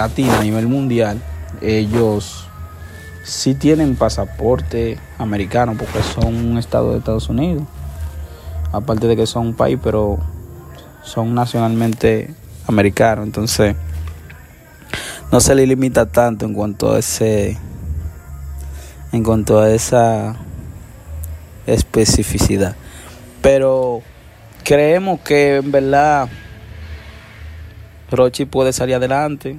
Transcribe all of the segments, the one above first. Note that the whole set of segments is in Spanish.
Latina a nivel mundial, ellos sí tienen pasaporte americano porque son un estado de Estados Unidos. Aparte de que son un país, pero son nacionalmente americanos. Entonces, no se le limita tanto en cuanto a ese en cuanto a esa especificidad. Pero creemos que en verdad Rochi puede salir adelante.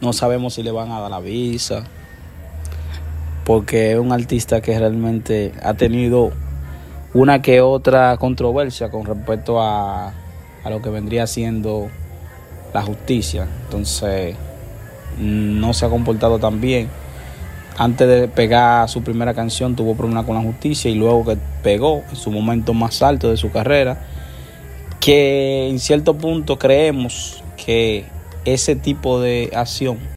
No sabemos si le van a dar la visa. Porque es un artista que realmente ha tenido una que otra controversia con respecto a, a lo que vendría siendo la justicia. Entonces, no se ha comportado tan bien. Antes de pegar su primera canción tuvo problemas con la justicia y luego que pegó en su momento más alto de su carrera, que en cierto punto creemos que ese tipo de acción